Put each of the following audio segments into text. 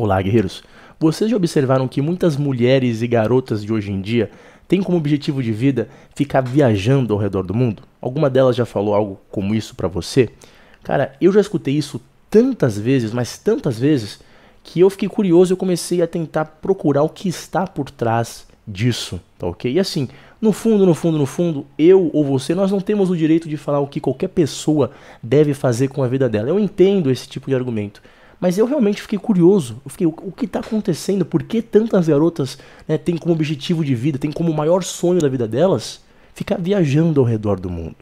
Olá, guerreiros. Vocês já observaram que muitas mulheres e garotas de hoje em dia têm como objetivo de vida ficar viajando ao redor do mundo? Alguma delas já falou algo como isso para você? Cara, eu já escutei isso tantas vezes, mas tantas vezes, que eu fiquei curioso e comecei a tentar procurar o que está por trás disso, tá ok? E assim, no fundo, no fundo, no fundo, eu ou você, nós não temos o direito de falar o que qualquer pessoa deve fazer com a vida dela. Eu entendo esse tipo de argumento. Mas eu realmente fiquei curioso. Eu fiquei, o, o que está acontecendo? Por que tantas garotas né, têm como objetivo de vida, têm como maior sonho da vida delas ficar viajando ao redor do mundo?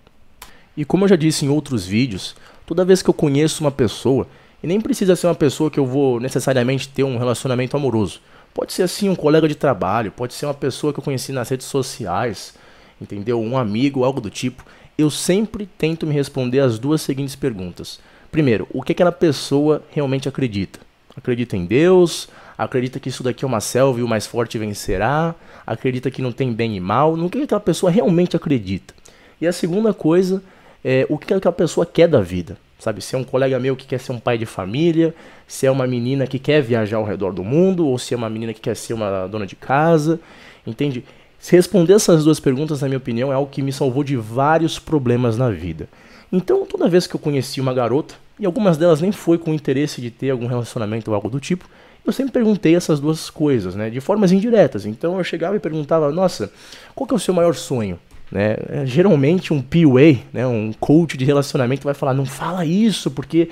E como eu já disse em outros vídeos, toda vez que eu conheço uma pessoa, e nem precisa ser uma pessoa que eu vou necessariamente ter um relacionamento amoroso. Pode ser assim um colega de trabalho, pode ser uma pessoa que eu conheci nas redes sociais, entendeu? Um amigo, algo do tipo. Eu sempre tento me responder as duas seguintes perguntas. Primeiro, o que aquela pessoa realmente acredita? Acredita em Deus? Acredita que isso daqui é uma selva e o mais forte vencerá? Acredita que não tem bem e mal? No que aquela pessoa realmente acredita? E a segunda coisa é o que aquela pessoa quer da vida. Sabe, se é um colega meu que quer ser um pai de família, se é uma menina que quer viajar ao redor do mundo, ou se é uma menina que quer ser uma dona de casa, entende? Se responder essas duas perguntas, na minha opinião, é algo que me salvou de vários problemas na vida. Então, toda vez que eu conheci uma garota, e algumas delas nem foi com interesse de ter algum relacionamento ou algo do tipo, eu sempre perguntei essas duas coisas, né, de formas indiretas. Então eu chegava e perguntava: "Nossa, qual que é o seu maior sonho?" Né? É, geralmente um PUA, né, um coach de relacionamento vai falar: "Não fala isso, porque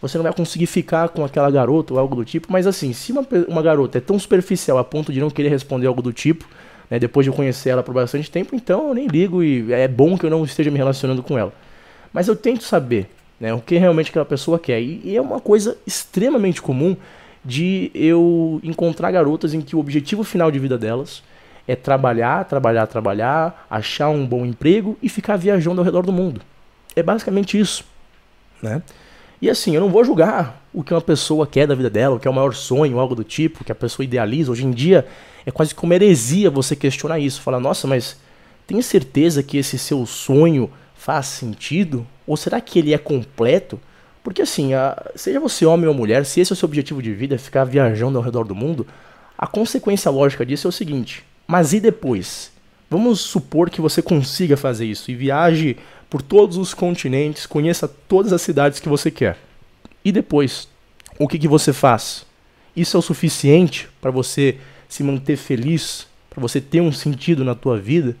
você não vai conseguir ficar com aquela garota ou algo do tipo". Mas assim, se uma, uma garota é tão superficial a ponto de não querer responder algo do tipo, né, depois de eu conhecer ela por bastante tempo, então eu nem ligo e é bom que eu não esteja me relacionando com ela. Mas eu tento saber né? O que realmente aquela pessoa quer. E, e é uma coisa extremamente comum de eu encontrar garotas em que o objetivo final de vida delas é trabalhar, trabalhar, trabalhar, achar um bom emprego e ficar viajando ao redor do mundo. É basicamente isso, né? E assim, eu não vou julgar o que uma pessoa quer da vida dela, o que é o maior sonho, algo do tipo, que a pessoa idealiza. Hoje em dia é quase como heresia você questionar isso. Falar, nossa, mas tem certeza que esse seu sonho faz sentido? Ou será que ele é completo? Porque assim, a, seja você homem ou mulher, se esse é o seu objetivo de vida, é ficar viajando ao redor do mundo, a consequência lógica disso é o seguinte: mas e depois? Vamos supor que você consiga fazer isso e viaje por todos os continentes, conheça todas as cidades que você quer. E depois, o que, que você faz? Isso é o suficiente para você se manter feliz, para você ter um sentido na tua vida?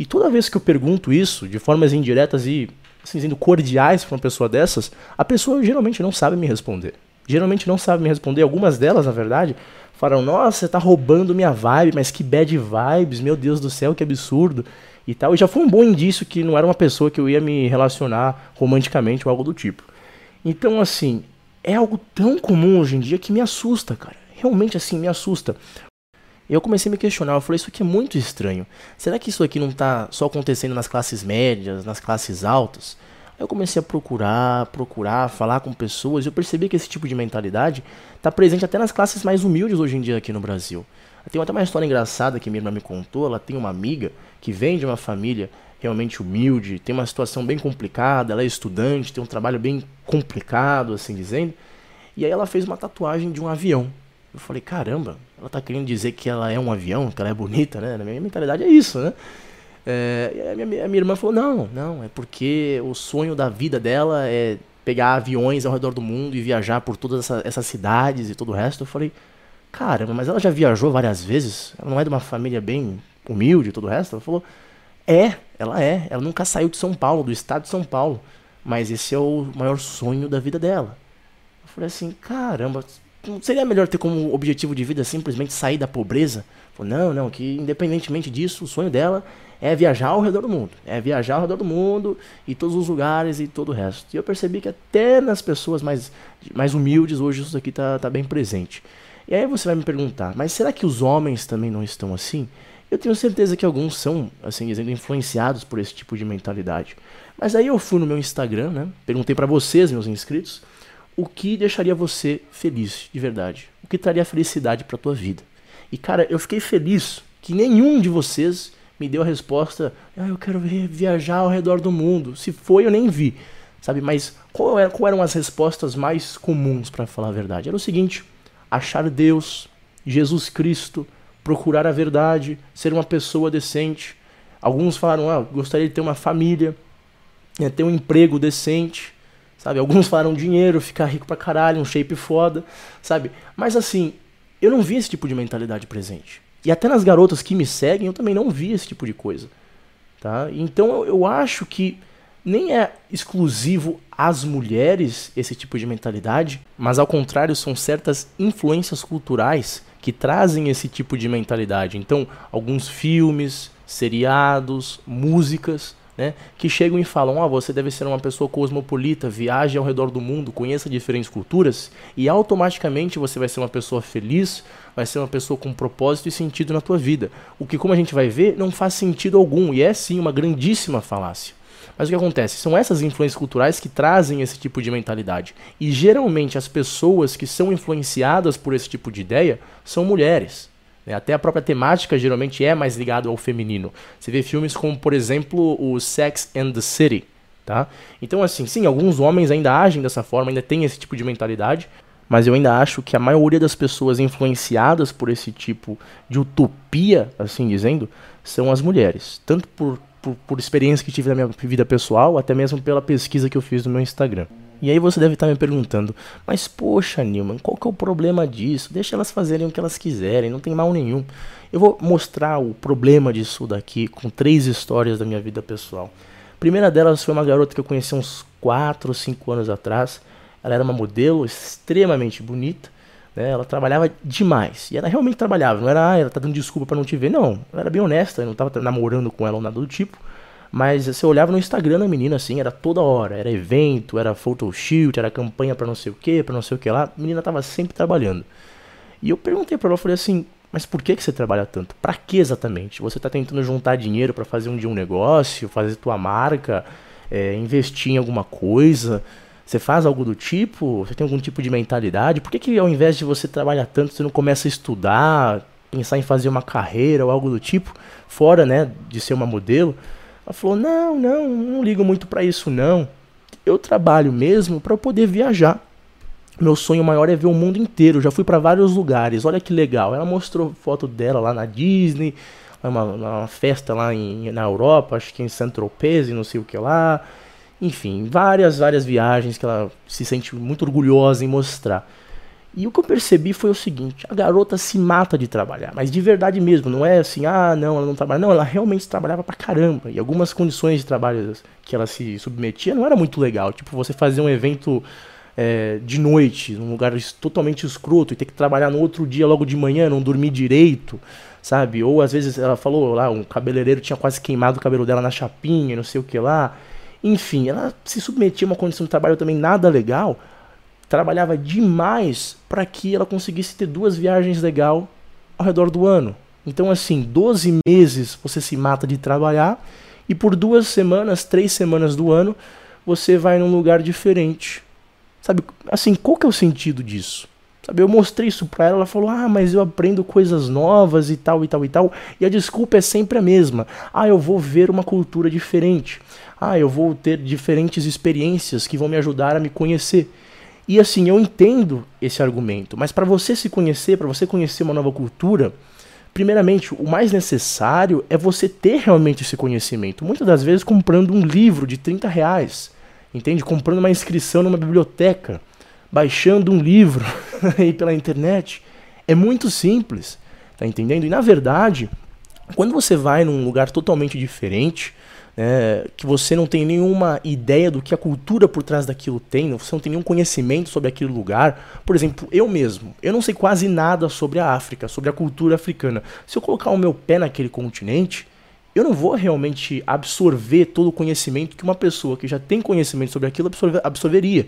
E toda vez que eu pergunto isso, de formas indiretas e assim, cordiais para uma pessoa dessas, a pessoa geralmente não sabe me responder. Geralmente não sabe me responder. Algumas delas, na verdade, falam: Nossa, você tá roubando minha vibe, mas que bad vibes, meu Deus do céu, que absurdo. E tal. E já foi um bom indício que não era uma pessoa que eu ia me relacionar romanticamente ou algo do tipo. Então, assim, é algo tão comum hoje em dia que me assusta, cara. Realmente, assim, me assusta eu comecei a me questionar, eu falei, isso aqui é muito estranho. Será que isso aqui não está só acontecendo nas classes médias, nas classes altas? Aí eu comecei a procurar, procurar, falar com pessoas, e eu percebi que esse tipo de mentalidade está presente até nas classes mais humildes hoje em dia aqui no Brasil. Tem até uma história engraçada que minha irmã me contou, ela tem uma amiga que vem de uma família realmente humilde, tem uma situação bem complicada, ela é estudante, tem um trabalho bem complicado, assim dizendo, e aí ela fez uma tatuagem de um avião. Eu falei, caramba, ela tá querendo dizer que ela é um avião, que ela é bonita, né? Na minha mentalidade é isso, né? É, a, minha, a minha irmã falou, não, não, é porque o sonho da vida dela é pegar aviões ao redor do mundo e viajar por todas essa, essas cidades e todo o resto. Eu falei, caramba, mas ela já viajou várias vezes? Ela não é de uma família bem humilde e todo o resto? Ela falou, é, ela é. Ela nunca saiu de São Paulo, do estado de São Paulo. Mas esse é o maior sonho da vida dela. Eu falei assim, caramba, não seria melhor ter como objetivo de vida simplesmente sair da pobreza? Não, não, que independentemente disso, o sonho dela é viajar ao redor do mundo. É viajar ao redor do mundo e todos os lugares e todo o resto. E eu percebi que até nas pessoas mais, mais humildes hoje isso aqui tá, tá bem presente. E aí você vai me perguntar, mas será que os homens também não estão assim? Eu tenho certeza que alguns são, assim dizendo, influenciados por esse tipo de mentalidade. Mas aí eu fui no meu Instagram, né? Perguntei para vocês, meus inscritos, o que deixaria você feliz, de verdade? O que traria felicidade para tua vida? E cara, eu fiquei feliz que nenhum de vocês me deu a resposta: "Ah, eu quero viajar ao redor do mundo". Se foi, eu nem vi. Sabe, mas qual, era, qual eram as respostas mais comuns para falar a verdade? Era o seguinte: achar Deus, Jesus Cristo, procurar a verdade, ser uma pessoa decente. Alguns falaram, ah, gostaria de ter uma família, né, ter um emprego decente, sabe? Alguns falaram dinheiro, ficar rico pra caralho, um shape foda, sabe? Mas assim, eu não vi esse tipo de mentalidade presente. E até nas garotas que me seguem, eu também não vi esse tipo de coisa. Tá? Então eu, eu acho que nem é exclusivo às mulheres esse tipo de mentalidade, mas ao contrário, são certas influências culturais que trazem esse tipo de mentalidade. Então, alguns filmes, seriados, músicas, né, que chegam e falam: ah, você deve ser uma pessoa cosmopolita, viaje ao redor do mundo, conheça diferentes culturas, e automaticamente você vai ser uma pessoa feliz, vai ser uma pessoa com propósito e sentido na tua vida. O que, como a gente vai ver, não faz sentido algum, e é sim uma grandíssima falácia. Mas o que acontece? São essas influências culturais que trazem esse tipo de mentalidade. E geralmente as pessoas que são influenciadas por esse tipo de ideia são mulheres. Né? Até a própria temática geralmente é mais ligada ao feminino. Você vê filmes como, por exemplo, o Sex and the City. Tá? Então, assim, sim, alguns homens ainda agem dessa forma, ainda têm esse tipo de mentalidade, mas eu ainda acho que a maioria das pessoas influenciadas por esse tipo de utopia, assim dizendo, são as mulheres. Tanto por por, por experiência que tive na minha vida pessoal, até mesmo pela pesquisa que eu fiz no meu Instagram. E aí você deve estar me perguntando, mas poxa, Nilman, qual que é o problema disso? Deixa elas fazerem o que elas quiserem, não tem mal nenhum. Eu vou mostrar o problema disso daqui com três histórias da minha vida pessoal. A primeira delas foi uma garota que eu conheci uns 4 ou 5 anos atrás. Ela era uma modelo extremamente bonita. Né? Ela trabalhava demais. E ela realmente trabalhava. Não era, ah, ela tá dando desculpa para não te ver. Não. Ela era bem honesta. Eu não tava namorando com ela ou nada do tipo. Mas você olhava no Instagram da menina assim, era toda hora. Era evento, era photoshoot, era campanha para não sei o que, para não sei o que lá. A menina tava sempre trabalhando. E eu perguntei para ela, eu falei assim, mas por que, que você trabalha tanto? Para que exatamente? Você tá tentando juntar dinheiro para fazer um dia um negócio, fazer tua marca, é, investir em alguma coisa? Você faz algo do tipo? Você tem algum tipo de mentalidade? Por que, que ao invés de você trabalhar tanto, você não começa a estudar, pensar em fazer uma carreira ou algo do tipo, fora, né, de ser uma modelo? Ela falou: "Não, não, não ligo muito para isso não. Eu trabalho mesmo para poder viajar. Meu sonho maior é ver o mundo inteiro. Já fui para vários lugares. Olha que legal. Ela mostrou foto dela lá na Disney, uma, uma festa lá em, na Europa, acho que em Saint-Tropez, não sei o que lá enfim, várias, várias viagens que ela se sente muito orgulhosa em mostrar. E o que eu percebi foi o seguinte: a garota se mata de trabalhar, mas de verdade mesmo, não é assim, ah, não, ela não trabalha. Não, ela realmente trabalhava pra caramba. E algumas condições de trabalho que ela se submetia não era muito legal. Tipo, você fazer um evento é, de noite, num lugar totalmente escroto, e ter que trabalhar no outro dia logo de manhã, não dormir direito, sabe? Ou às vezes ela falou lá, um cabeleireiro tinha quase queimado o cabelo dela na chapinha, não sei o que lá. Enfim, ela se submetia a uma condição de trabalho também nada legal, trabalhava demais para que ela conseguisse ter duas viagens legal ao redor do ano. Então, assim, 12 meses você se mata de trabalhar e por duas semanas, três semanas do ano, você vai num lugar diferente. Sabe, assim, qual que é o sentido disso? Sabe, eu mostrei isso pra ela, ela falou: "Ah, mas eu aprendo coisas novas e tal e tal e tal". E a desculpa é sempre a mesma. Ah, eu vou ver uma cultura diferente ah, eu vou ter diferentes experiências que vão me ajudar a me conhecer. E assim, eu entendo esse argumento, mas para você se conhecer, para você conhecer uma nova cultura, primeiramente, o mais necessário é você ter realmente esse conhecimento. Muitas das vezes comprando um livro de 30 reais, entende? Comprando uma inscrição numa biblioteca, baixando um livro aí pela internet. É muito simples, tá entendendo? E na verdade, quando você vai num lugar totalmente diferente, é, que você não tem nenhuma ideia do que a cultura por trás daquilo tem, você não tem nenhum conhecimento sobre aquele lugar. Por exemplo, eu mesmo, eu não sei quase nada sobre a África, sobre a cultura africana. Se eu colocar o meu pé naquele continente, eu não vou realmente absorver todo o conhecimento que uma pessoa que já tem conhecimento sobre aquilo absorver, absorveria.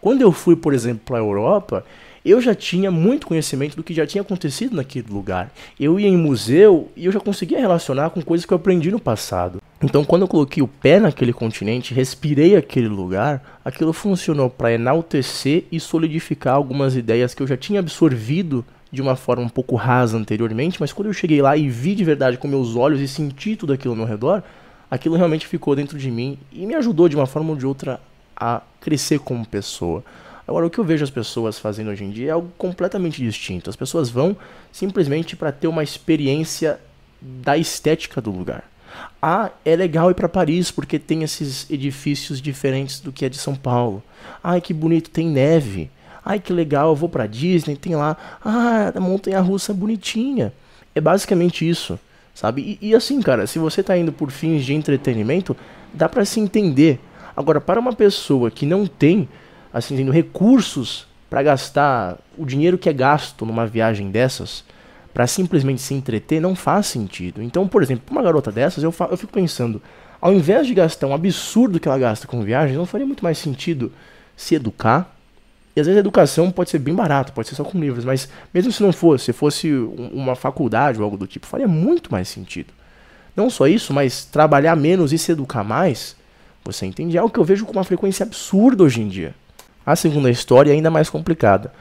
Quando eu fui, por exemplo, para a Europa, eu já tinha muito conhecimento do que já tinha acontecido naquele lugar. Eu ia em museu e eu já conseguia relacionar com coisas que eu aprendi no passado. Então, quando eu coloquei o pé naquele continente, respirei aquele lugar, aquilo funcionou para enaltecer e solidificar algumas ideias que eu já tinha absorvido de uma forma um pouco rasa anteriormente, mas quando eu cheguei lá e vi de verdade com meus olhos e senti tudo aquilo ao meu redor, aquilo realmente ficou dentro de mim e me ajudou de uma forma ou de outra a crescer como pessoa. Agora, o que eu vejo as pessoas fazendo hoje em dia é algo completamente distinto. As pessoas vão simplesmente para ter uma experiência da estética do lugar. Ah, é legal ir para Paris porque tem esses edifícios diferentes do que é de São Paulo. Ai, que bonito, tem neve. Ai, que legal, eu vou para Disney, tem lá. Ah, a montanha russa é bonitinha. É basicamente isso, sabe? E, e, assim, cara, se você tá indo por fins de entretenimento, dá para se entender. Agora, para uma pessoa que não tem, assim, tendo recursos para gastar o dinheiro que é gasto numa viagem dessas, para simplesmente se entreter, não faz sentido. Então, por exemplo, uma garota dessas, eu, eu fico pensando, ao invés de gastar um absurdo que ela gasta com viagens, não faria muito mais sentido se educar? E às vezes a educação pode ser bem barata, pode ser só com livros, mas mesmo se não fosse, se fosse uma faculdade ou algo do tipo, faria muito mais sentido. Não só isso, mas trabalhar menos e se educar mais, você entende? É algo que eu vejo com uma frequência absurda hoje em dia. A segunda história é ainda mais complicada.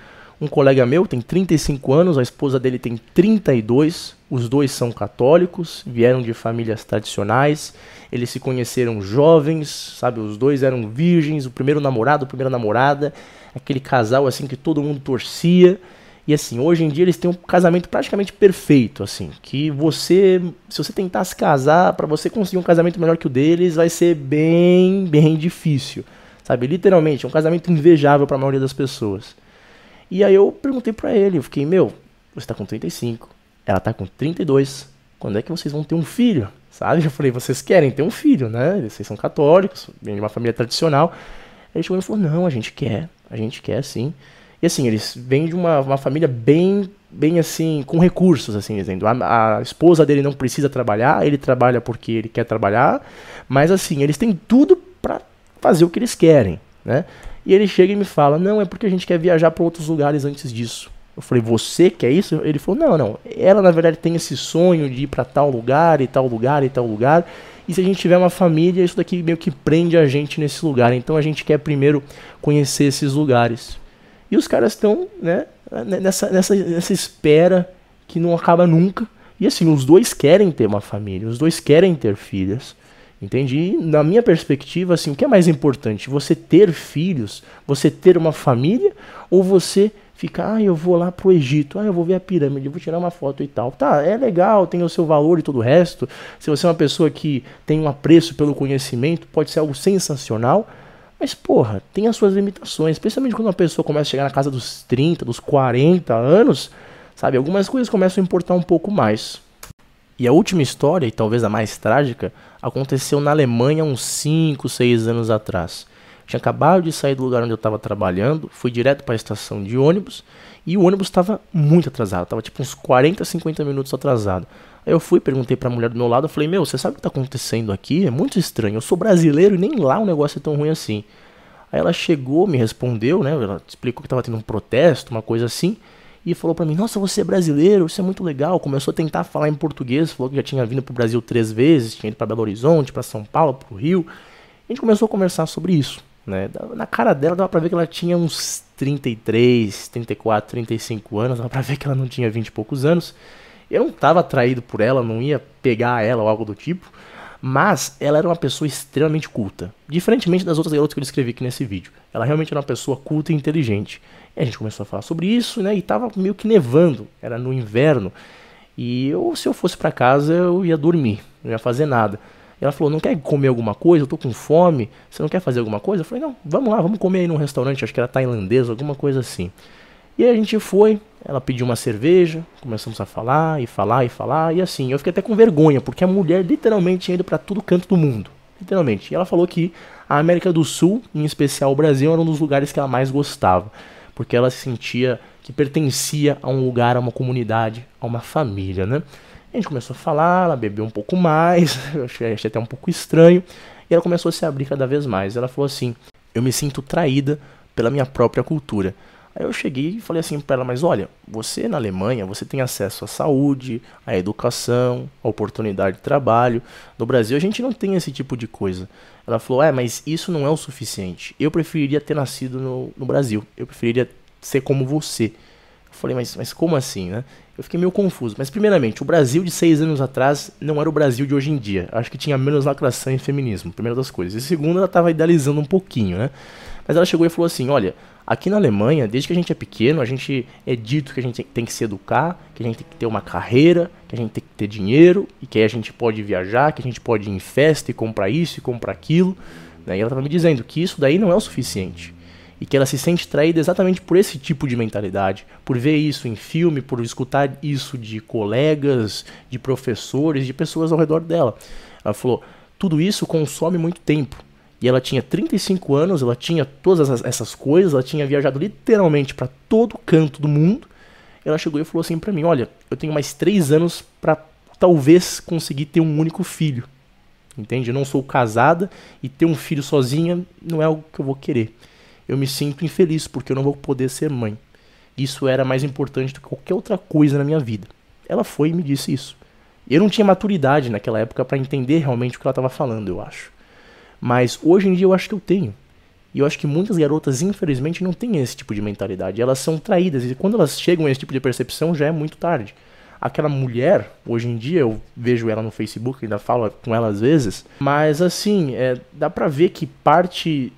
Um colega meu tem 35 anos, a esposa dele tem 32, os dois são católicos, vieram de famílias tradicionais, eles se conheceram jovens, sabe? Os dois eram virgens, o primeiro namorado, a primeira namorada, aquele casal assim que todo mundo torcia. E assim, hoje em dia eles têm um casamento praticamente perfeito, assim, que você, se você tentar se casar, para você conseguir um casamento melhor que o deles, vai ser bem, bem difícil. Sabe? Literalmente, é um casamento invejável para a maioria das pessoas. E aí eu perguntei para ele, eu fiquei, meu, você tá com 35, ela tá com 32, quando é que vocês vão ter um filho? Sabe? Eu falei, vocês querem ter um filho, né? Vocês são católicos, vêm de uma família tradicional. Ele chegou e falou, não, a gente quer, a gente quer sim. E assim, eles vêm de uma, uma família bem, bem assim, com recursos, assim, dizendo. A, a esposa dele não precisa trabalhar, ele trabalha porque ele quer trabalhar, mas assim, eles têm tudo para fazer o que eles querem, né? E ele chega e me fala: Não, é porque a gente quer viajar para outros lugares antes disso. Eu falei: Você quer isso? Ele falou: Não, não. Ela na verdade tem esse sonho de ir para tal lugar e tal lugar e tal lugar. E se a gente tiver uma família, isso daqui meio que prende a gente nesse lugar. Então a gente quer primeiro conhecer esses lugares. E os caras estão né, nessa, nessa, nessa espera que não acaba nunca. E assim, os dois querem ter uma família, os dois querem ter filhas. Entendi. Na minha perspectiva, assim, o que é mais importante? Você ter filhos, você ter uma família, ou você ficar, ah, eu vou lá pro Egito, ah, eu vou ver a pirâmide, vou tirar uma foto e tal. Tá, é legal, tem o seu valor e todo o resto. Se você é uma pessoa que tem um apreço pelo conhecimento, pode ser algo sensacional. Mas, porra, tem as suas limitações, especialmente quando uma pessoa começa a chegar na casa dos 30, dos 40 anos, sabe? Algumas coisas começam a importar um pouco mais. E a última história, e talvez a mais trágica, aconteceu na Alemanha uns 5, 6 anos atrás. Tinha acabado de sair do lugar onde eu estava trabalhando, fui direto para a estação de ônibus e o ônibus estava muito atrasado, estava tipo uns 40, 50 minutos atrasado. Aí eu fui, perguntei para a mulher do meu lado, falei: "Meu, você sabe o que está acontecendo aqui? É muito estranho. Eu sou brasileiro e nem lá o negócio é tão ruim assim". Aí ela chegou, me respondeu, né? Ela explicou que estava tendo um protesto, uma coisa assim e falou para mim: Nossa, você é brasileiro, isso é muito legal. Começou a tentar falar em português, falou que já tinha vindo para o Brasil três vezes, tinha ido para Belo Horizonte, para São Paulo, para o Rio. A gente começou a conversar sobre isso. Né? Na cara dela dava pra ver que ela tinha uns 33, 34, 35 anos, dava pra ver que ela não tinha 20 e poucos anos. Eu não estava atraído por ela, não ia pegar ela ou algo do tipo, mas ela era uma pessoa extremamente culta. Diferentemente das outras garotas que eu descrevi aqui nesse vídeo. Ela realmente era uma pessoa culta e inteligente. E a gente começou a falar sobre isso, né? E tava meio que nevando, era no inverno. E eu, se eu fosse para casa, eu ia dormir, não ia fazer nada. E ela falou: Não quer comer alguma coisa? Eu tô com fome. Você não quer fazer alguma coisa? Eu falei: Não, vamos lá, vamos comer aí num restaurante, acho que era tailandês, alguma coisa assim. E aí a gente foi, ela pediu uma cerveja, começamos a falar e falar e falar, e assim, eu fiquei até com vergonha, porque a mulher literalmente tinha ido para todo canto do mundo. Literalmente. E ela falou que a América do Sul, em especial o Brasil, era um dos lugares que ela mais gostava porque ela se sentia que pertencia a um lugar, a uma comunidade, a uma família, né? A gente começou a falar, ela bebeu um pouco mais, eu achei até um pouco estranho, e ela começou a se abrir cada vez mais. Ela falou assim: Eu me sinto traída pela minha própria cultura. Aí eu cheguei e falei assim para ela: Mas olha, você na Alemanha, você tem acesso à saúde, à educação, à oportunidade de trabalho. No Brasil a gente não tem esse tipo de coisa. Ela falou: É, mas isso não é o suficiente. Eu preferiria ter nascido no, no Brasil. Eu preferiria ser como você. Eu falei: mas, mas como assim, né? Eu fiquei meio confuso. Mas, primeiramente, o Brasil de seis anos atrás não era o Brasil de hoje em dia. Acho que tinha menos lacração e feminismo, primeira das coisas. E segundo, ela estava idealizando um pouquinho, né? Mas ela chegou e falou assim: olha, aqui na Alemanha, desde que a gente é pequeno, a gente é dito que a gente tem que se educar, que a gente tem que ter uma carreira, que a gente tem que ter dinheiro, e que a gente pode viajar, que a gente pode ir em festa e comprar isso e comprar aquilo. Né? E ela estava me dizendo que isso daí não é o suficiente. E que ela se sente traída exatamente por esse tipo de mentalidade, por ver isso em filme, por escutar isso de colegas, de professores, de pessoas ao redor dela. Ela falou: tudo isso consome muito tempo. E ela tinha 35 anos, ela tinha todas essas coisas, ela tinha viajado literalmente para todo canto do mundo. Ela chegou e falou assim para mim: Olha, eu tenho mais três anos para talvez conseguir ter um único filho. Entende? Eu não sou casada e ter um filho sozinha não é algo que eu vou querer. Eu me sinto infeliz porque eu não vou poder ser mãe. Isso era mais importante do que qualquer outra coisa na minha vida. Ela foi e me disse isso. Eu não tinha maturidade naquela época para entender realmente o que ela estava falando, eu acho. Mas hoje em dia eu acho que eu tenho. E eu acho que muitas garotas, infelizmente, não têm esse tipo de mentalidade. Elas são traídas. E quando elas chegam a esse tipo de percepção, já é muito tarde. Aquela mulher, hoje em dia, eu vejo ela no Facebook, ainda falo com ela às vezes. Mas assim, é, dá pra ver que parte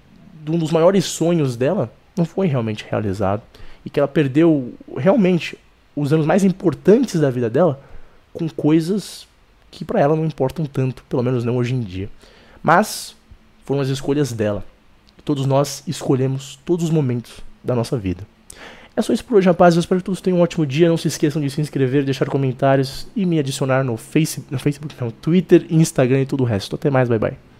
de um dos maiores sonhos dela não foi realmente realizado. E que ela perdeu realmente os anos mais importantes da vida dela com coisas que para ela não importam tanto, pelo menos não hoje em dia. Mas foram as escolhas dela. Todos nós escolhemos todos os momentos da nossa vida. É só isso por hoje, rapazes. Eu espero que todos tenham um ótimo dia. Não se esqueçam de se inscrever, deixar comentários e me adicionar no, face, no Facebook, no Twitter, Instagram e tudo o resto. Até mais, bye bye.